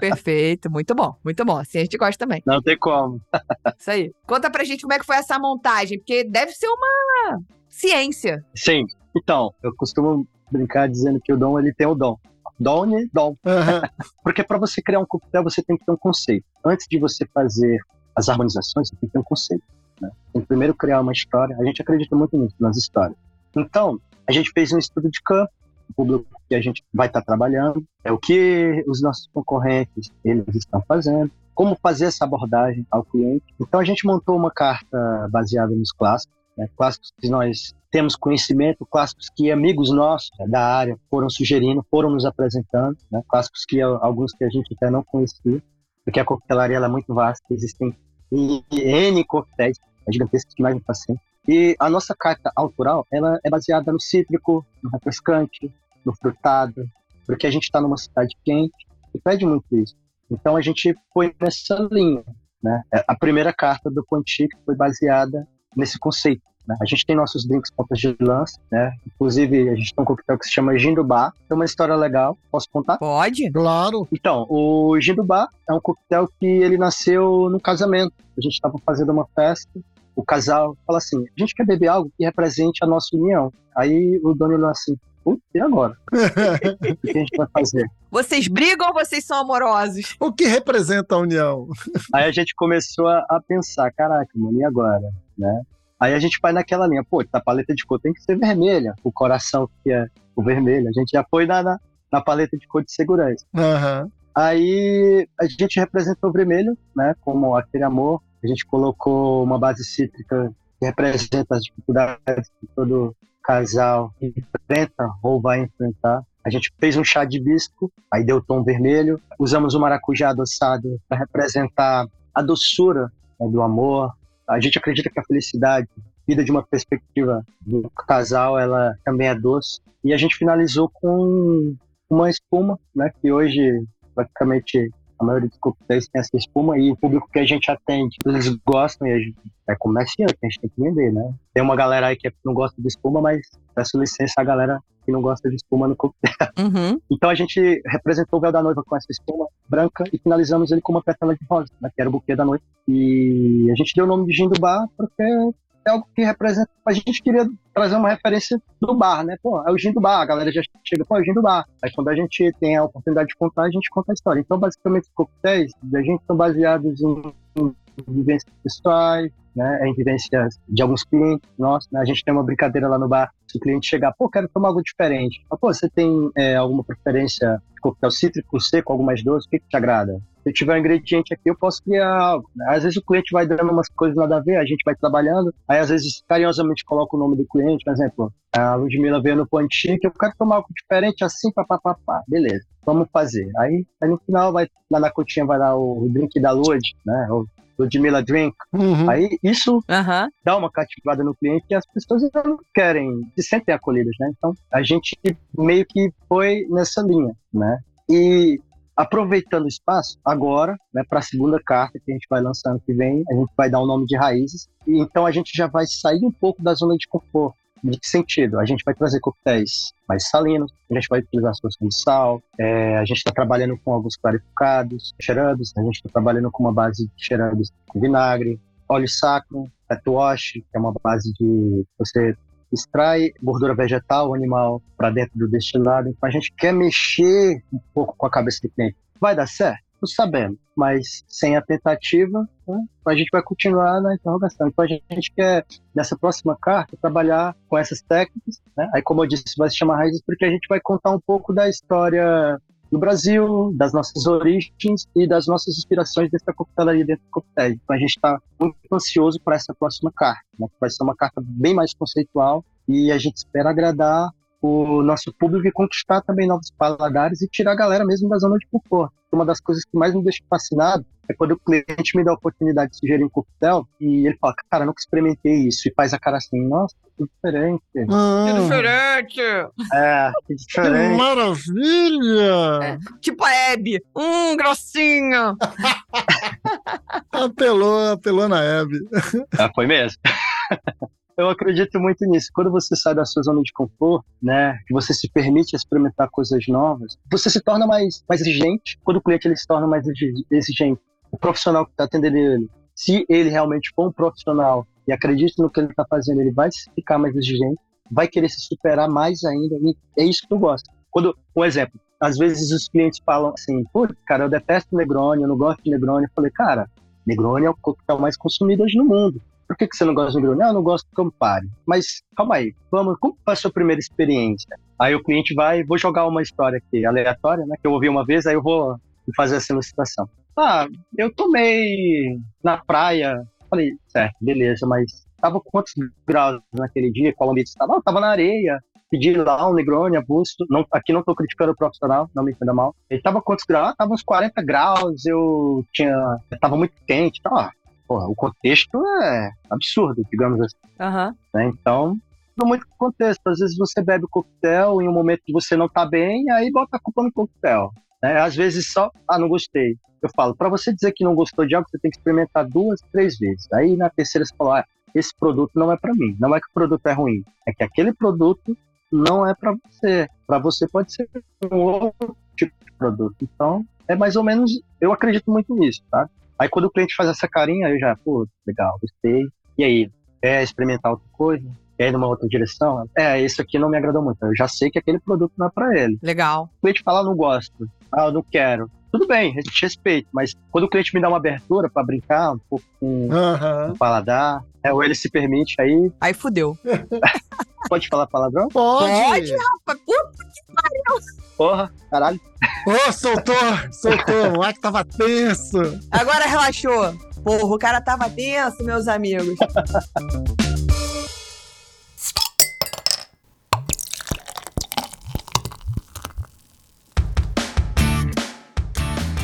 Perfeito, muito bom, muito bom. Assim a gente gosta também. Não tem como. Isso aí. Conta pra gente como é que foi essa montagem, porque deve ser uma ciência. Sim. Então, eu costumo brincar dizendo que o dom, ele tem o dom. Dom, dom. Uhum. Porque para você criar um coquetel, você tem que ter um conceito. Antes de você fazer as harmonizações, você tem que ter um conceito. Né? Tem que primeiro criar uma história. A gente acredita muito nisso, nas histórias. Então, a gente fez um estudo de campo, o público que a gente vai estar tá trabalhando, é o que os nossos concorrentes eles estão fazendo, como fazer essa abordagem ao cliente. Então, a gente montou uma carta baseada nos clássicos, né? clássicos que nós temos conhecimento, clássicos que amigos nossos né, da área foram sugerindo, foram nos apresentando, né? clássicos que alguns que a gente até não conhecia, porque a coquetelaria é muito vasta, existem N coquetéis, é gigantescos que mais paciente. E a nossa carta autoral, ela é baseada no cítrico, no refrescante, no frutado, porque a gente está numa cidade quente e pede muito isso. Então a gente foi nessa linha, né? A primeira carta do Pontique foi baseada nesse conceito. Né? A gente tem nossos drinks pontas de lança, né? Inclusive, a gente tem um coquetel que se chama Gindubá. Tem uma história legal. Posso contar? Pode. Claro. Então, o Gindubá é um coquetel que ele nasceu no casamento. A gente estava fazendo uma festa. O casal fala assim: a gente quer beber algo que represente a nossa união. Aí o dono olhou assim: Putz, e agora? o que a gente vai fazer? Vocês brigam ou vocês são amorosos? O que representa a união? Aí a gente começou a, a pensar, caraca, mano, e agora? Né? Aí a gente vai naquela linha, pô, a paleta de cor tem que ser vermelha, o coração que é o vermelho. A gente já foi na, na, na paleta de cor de segurança. Aham. Aí a gente representou o vermelho, né, como aquele amor. A gente colocou uma base cítrica que representa as dificuldades que todo casal enfrenta ou vai enfrentar. A gente fez um chá de hibisco, aí deu tom vermelho. Usamos o maracujá adoçado para representar a doçura né, do amor. A gente acredita que a felicidade, vida de uma perspectiva do casal, ela também é doce. E a gente finalizou com uma espuma, né, que hoje praticamente a maioria dos coquetéis tem essa espuma e o público que a gente atende, eles gostam e a gente é comerciante, a gente tem que vender, né? Tem uma galera aí que não gosta de espuma, mas peço licença a galera que não gosta de espuma no coquetel. Uhum. Então a gente representou o véu da noiva com essa espuma branca e finalizamos ele com uma pétala de rosa, né, que era o buquê da noite. E a gente deu o nome de gin do bar porque é algo que representa. A gente queria trazer uma referência do bar, né? Pô, é o gin do bar, a galera já chega, pô, é o gin do bar. Aí quando a gente tem a oportunidade de contar, a gente conta a história. Então, basicamente, os coquetéis da gente são baseados em, em vivências pessoais, né? Em vivências de alguns clientes nossos. Né? A gente tem uma brincadeira lá no bar. Se o cliente chegar, pô, quero tomar algo diferente. Ah, pô, você tem é, alguma preferência de coquetel cítrico, seco, algo mais doce? O que, que te agrada? Se tiver um ingrediente aqui, eu posso criar algo. né? Às vezes o cliente vai dando umas coisas nada a ver, a gente vai trabalhando, aí às vezes carinhosamente coloca o nome do cliente, por exemplo, a Ludmilla veio no Pontinho, que eu quero tomar algo diferente assim, papapá, beleza, vamos fazer. Aí, aí no final, vai, lá na cotinha vai lá o, drink da Lud, né, o Ludmilla Drink. Uhum. Aí isso Aham. dá uma cativada no cliente e as pessoas não querem, se sentem acolhidas, né? Então a gente meio que foi nessa linha, né? E aproveitando o espaço, agora, né, para a segunda carta que a gente vai lançar ano que vem, a gente vai dar o nome de Raízes. E então a gente já vai sair um pouco da zona de conforto. De que sentido? A gente vai trazer coquetéis mais salinos, a gente vai utilizar solução de sal, é, a gente está trabalhando com alguns clarificados, cheirados, a gente está trabalhando com uma base de cheirados com vinagre, óleo sacro, fat wash, que é uma base de você extrai gordura vegetal, animal, para dentro do destilado. Então a gente quer mexer um pouco com a cabeça do cliente. Vai dar certo? Sabemos, mas sem a tentativa, né, a gente vai continuar na interrogação. Então a gente quer, nessa próxima carta, trabalhar com essas técnicas. Né? Aí, como eu disse, vai se chamar Raízes porque a gente vai contar um pouco da história do Brasil, das nossas origens e das nossas inspirações dessa coquetelaria dentro do coquetel. Então a gente está muito ansioso para essa próxima carta, né? vai ser uma carta bem mais conceitual e a gente espera agradar o nosso público e conquistar também novos paladares e tirar a galera mesmo da zona de conforto. Uma das coisas que mais me deixa fascinado é quando o cliente me dá a oportunidade de sugerir um coquetel e ele fala, cara, nunca experimentei isso, e faz a cara assim, nossa, que diferente. Ah, diferente. É, que que diferente. maravilha! Tipo a Hebe. Hum, grossinha. Apelou, apelou na Hebe. Ah, foi mesmo. Eu acredito muito nisso. Quando você sai da sua zona de conforto, né, que você se permite experimentar coisas novas, você se torna mais, mais exigente. Quando o cliente ele se torna mais exi- exigente, o profissional que está atendendo ele, se ele realmente for um profissional e acredita no que ele está fazendo, ele vai ficar mais exigente, vai querer se superar mais ainda. E é isso que eu gosto. Quando, um exemplo, às vezes os clientes falam assim, pô, cara, eu detesto Negroni, eu não gosto de Negroni. Eu falei, cara, Negroni é o coquetel mais consumido hoje no mundo. Por que, que você não gosta de Negroni? Não, eu não gosto do Campari. Mas calma aí, vamos, como foi a sua primeira experiência? Aí o cliente vai, vou jogar uma história aqui aleatória, né? Que eu ouvi uma vez, aí eu vou fazer essa ilustração. Ah, eu tomei na praia. Falei, certo, beleza, mas tava quantos graus naquele dia? Qual ambiente estava? Ah, tava na areia. Pedi lá um Negroni, abusto. Não, aqui não tô criticando o profissional, não me entenda mal. Ele tava quantos graus? Ah, tava uns 40 graus, eu tinha. Tava muito quente. Tá, porra, o contexto é absurdo, digamos assim. Aham. né? Então, tudo muito com contexto. Às vezes você bebe o coquetel em um momento que você não tá bem, aí bota a culpa no coquetel. Né? Às vezes só, ah, não gostei. Eu falo, para você dizer que não gostou de algo, você tem que experimentar duas, três vezes. Aí na terceira você fala, ah, esse produto não é para mim. Não é que o produto é ruim, é que aquele produto não é para você. Para você pode ser um outro tipo de produto. Então, é mais ou menos, eu acredito muito nisso, tá? Aí quando o cliente faz essa carinha, eu já, pô, legal, gostei. E aí, quer experimentar outra coisa? Quer ir numa outra direção? É, esse aqui não me agradou muito. Eu já sei que aquele produto não é para ele. Legal. O cliente fala, não gosto. Ah, eu não quero. Tudo bem, a gente respeita, mas quando o cliente me dá uma abertura para brincar um pouco com Aham. o paladar, é, ou ele se permite, aí Aí fudeu. pode falar palavrão? Pode. Pode, rapaz. Puta que pariu. Porra, caralho. Ô, soltou, soltou. O que tava tenso. Agora relaxou. Porra, o cara tava tenso, meus amigos.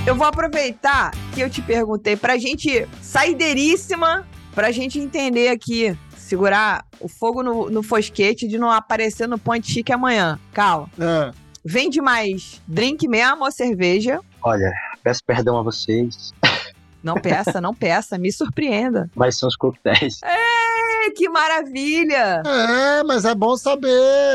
Eu vou aproveitar que eu te perguntei pra gente saideiríssima, pra gente entender aqui, segurar o fogo no, no fosquete de não aparecer no Ponte Chique amanhã. Calma. Ah, Vende mais drink mesmo ou cerveja? Olha, peço perdão a vocês, Não peça, não peça, me surpreenda. mas são os coquetéis. Ai, que maravilha! é, mas é bom saber.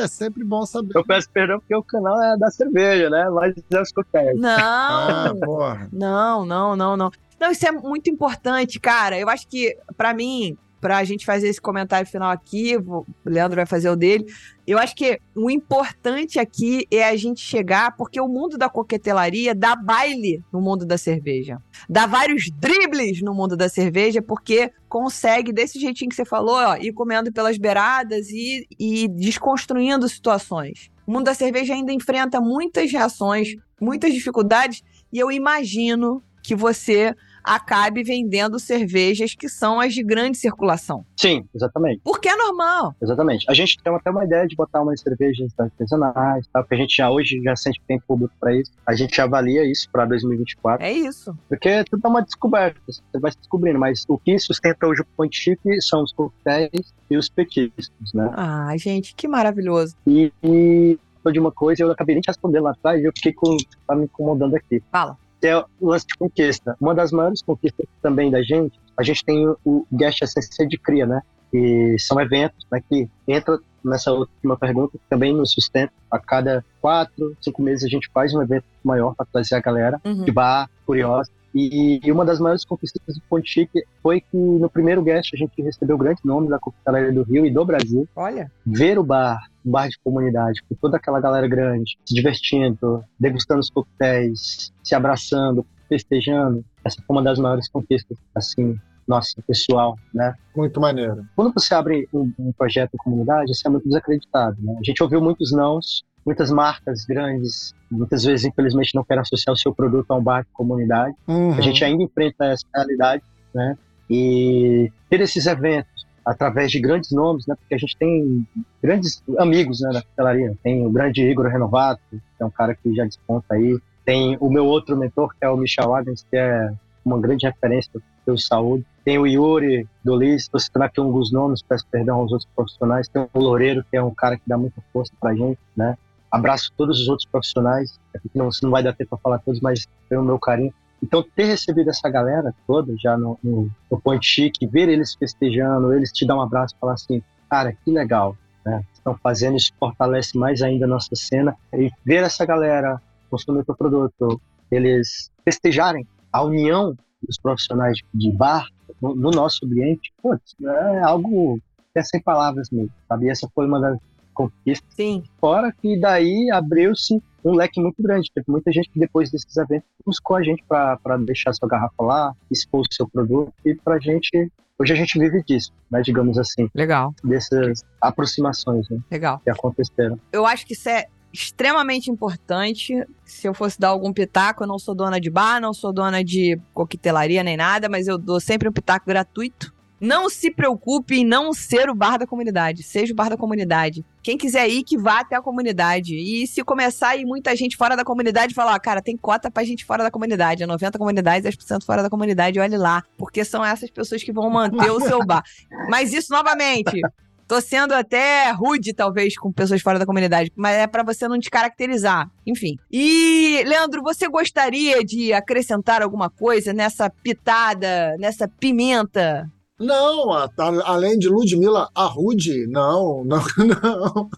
É sempre bom saber. Eu peço perdão porque o canal é da cerveja, né? Mas é os coquetéis. Ah, Não, porra. não, não, não, não. Não, isso é muito importante, cara. Eu acho que, pra mim, pra gente fazer esse comentário final aqui, o Leandro vai fazer o dele. Eu acho que o importante aqui é a gente chegar, porque o mundo da coquetelaria dá baile no mundo da cerveja. Dá vários dribles no mundo da cerveja, porque consegue, desse jeitinho que você falou, ó, ir comendo pelas beiradas e, e desconstruindo situações. O mundo da cerveja ainda enfrenta muitas reações, muitas dificuldades, e eu imagino que você acabe vendendo cervejas que são as de grande circulação. Sim, exatamente. Porque é normal. Exatamente. A gente tem até uma ideia de botar umas cervejas artesanais, tá? porque a gente já hoje já sente que tem público para isso. A gente avalia isso para 2024, É isso. porque tudo é uma descoberta, você vai se descobrindo. Mas o que sustenta hoje o Ponte Chique são os coquetéis e os petiscos, né? Ai, gente, que maravilhoso. E, e de uma coisa, eu acabei nem te respondendo lá atrás, e eu fiquei com, tá me incomodando aqui. Fala. Que é o lance de conquista. Uma das maiores conquistas também da gente, a gente tem o, Guest SCC de Cria, né? E são eventos né, que entra nessa última pergunta, que também nos sustenta. A cada quatro, cinco meses a gente faz um evento maior para trazer a galera Uhum. de bar, curiosa. E, e uma das maiores conquistas do Ponte Chique foi que no primeiro guest a gente recebeu grandes nomes da coquetelaria do Rio e do Brasil. Olha. Ver o bar, um bar de comunidade, com toda aquela galera grande, se divertindo, degustando os coquetéis, se abraçando, festejando. Essa foi uma das maiores conquistas, assim, nossa, pessoal, né? Muito maneiro. Quando você abre um, um projeto em comunidade, você é muito desacreditado, né? A gente ouviu muitos nãos, muitas marcas grandes, muitas vezes, infelizmente, não querem associar o seu produto a um bar de comunidade. Uhum. A gente ainda enfrenta essa realidade, né? E ter esses eventos através de grandes nomes, né? Porque a gente tem grandes amigos, né, da coquetelaria. Tem o grande Igor Renovato, que é um cara que já desponta aí. Tem o meu outro mentor, que é o Michel Adams, que é uma grande referência pelo saúde. Tem o Yuri do Liz, estou citando aqui alguns nomes, peço perdão aos outros profissionais. Tem o Loureiro, que é um cara que dá muita força pra gente, né? Abraço todos os outros profissionais. Aqui não, não vai dar tempo para falar todos, mas tenho o meu carinho. Então, ter recebido essa galera toda já no, no, no Chique, ver eles festejando, eles te dar um abraço e falar assim, cara, que legal, né? Estão fazendo, isso fortalece mais ainda a nossa cena. E ver essa galera consumir o produto, eles festejarem a união dos profissionais de bar no, no nosso ambiente, putz, é algo que é sem palavras mesmo, sabe? E essa foi uma das conquistas Sim. Fora que daí abriu-se um leque muito grande. Teve muita gente que depois desses eventos buscou a gente para deixar sua garrafa lá, expor o seu produto. E pra gente, hoje a gente vive disso, né, digamos assim, Legal, dessas aproximações né, legal. que aconteceram. Eu acho que isso é extremamente importante. Se eu fosse dar algum pitaco, eu não sou dona de bar, não sou dona de coquetelaria nem nada, mas eu dou sempre um pitaco gratuito. Não se preocupe em não ser o bar da comunidade, seja o bar da comunidade. Quem quiser ir, que vá até a comunidade. E se começar a ir muita gente fora da comunidade, falar, cara, tem cota pra gente fora da comunidade. É 90 comunidades, 10% fora da comunidade, olhe lá. Porque são essas pessoas que vão manter o seu bar. Mas isso, novamente, Tô sendo até rude, talvez, com pessoas fora da comunidade, mas é pra você não descaracterizar. Enfim. E, Leandro, você gostaria de acrescentar alguma coisa nessa pitada, nessa pimenta? Não, a- a- além de Ludmilla Arrude, não, não, não.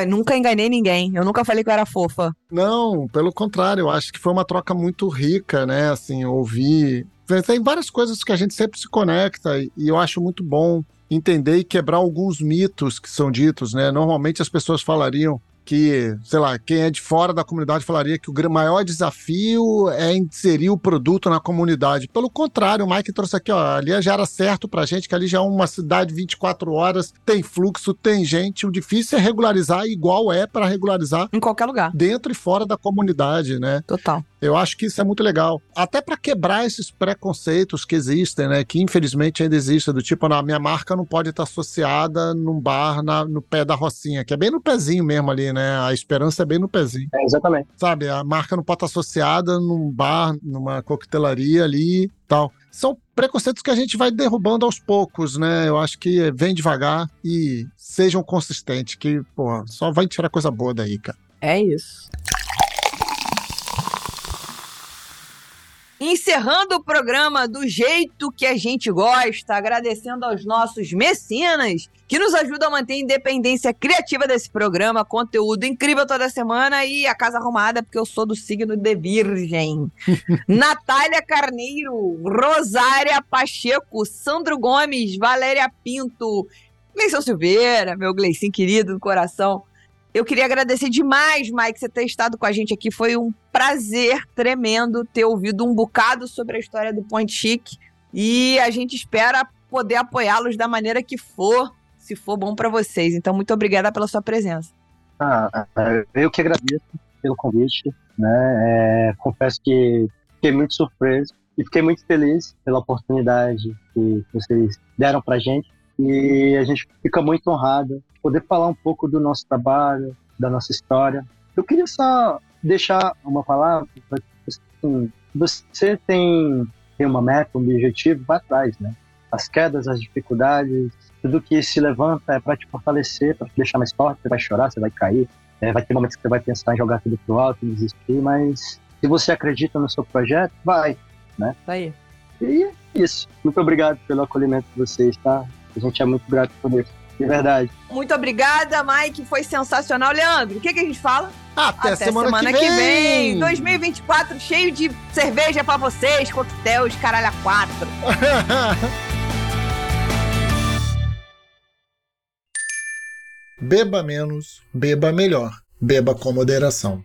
Eu nunca enganei ninguém. Eu nunca falei que eu era fofa. Não, pelo contrário, eu acho que foi uma troca muito rica, né? Assim, ouvir. Tem várias coisas que a gente sempre se conecta e e eu acho muito bom entender e quebrar alguns mitos que são ditos, né? Normalmente as pessoas falariam que, sei lá, quem é de fora da comunidade falaria que o maior desafio é inserir o produto na comunidade. Pelo contrário, o Mike trouxe aqui, ó, ali já era certo pra gente que ali já é uma cidade 24 horas, tem fluxo, tem gente. O difícil é regularizar igual é para regularizar em qualquer lugar, dentro e fora da comunidade, né? Total. Eu acho que isso é muito legal. Até para quebrar esses preconceitos que existem, né? Que infelizmente ainda existem, do tipo, a minha marca não pode estar associada num bar na, no pé da Rocinha, que é bem no pezinho mesmo ali, né? A esperança é bem no pezinho. É, exatamente. Sabe, a marca não pode estar associada num bar, numa coquetelaria ali tal. São preconceitos que a gente vai derrubando aos poucos, né? Eu acho que vem devagar e sejam consistentes, que, pô, só vai tirar coisa boa daí, cara. É isso. Encerrando o programa do jeito que a gente gosta, agradecendo aos nossos mecenas que nos ajudam a manter a independência criativa desse programa, conteúdo incrível toda semana e a casa arrumada, porque eu sou do signo de Virgem. Natália Carneiro, Rosária Pacheco, Sandro Gomes, Valéria Pinto, Gleison Silveira, meu Gleicinho querido do coração. Eu queria agradecer demais, Mike, você ter estado com a gente aqui. Foi um prazer tremendo ter ouvido um bocado sobre a história do Point Chic. E a gente espera poder apoiá-los da maneira que for, se for bom para vocês. Então, muito obrigada pela sua presença. Ah, eu que agradeço pelo convite. Né? É, confesso que fiquei muito surpreso e fiquei muito feliz pela oportunidade que vocês deram para gente. E a gente fica muito honrado poder falar um pouco do nosso trabalho, da nossa história. Eu queria só deixar uma palavra, assim, você tem, tem uma meta, um objetivo, vai atrás, né? As quedas, as dificuldades, tudo que se levanta é para te fortalecer, para te deixar mais forte, você vai chorar, você vai cair, é, vai ter momentos que você vai pensar em jogar tudo pro alto, desistir, mas se você acredita no seu projeto, vai, né? Vai. E é isso. Muito obrigado pelo acolhimento de vocês, tá? A gente é muito grato por isso. De verdade. Muito obrigada, Mike. Foi sensacional. Leandro, o que, que a gente fala? Até, Até semana, semana, que, vem. vem. 2024 cheio de cerveja para vocês, coquetéis, caralho a quatro. beba menos, beba melhor. Beba com moderação.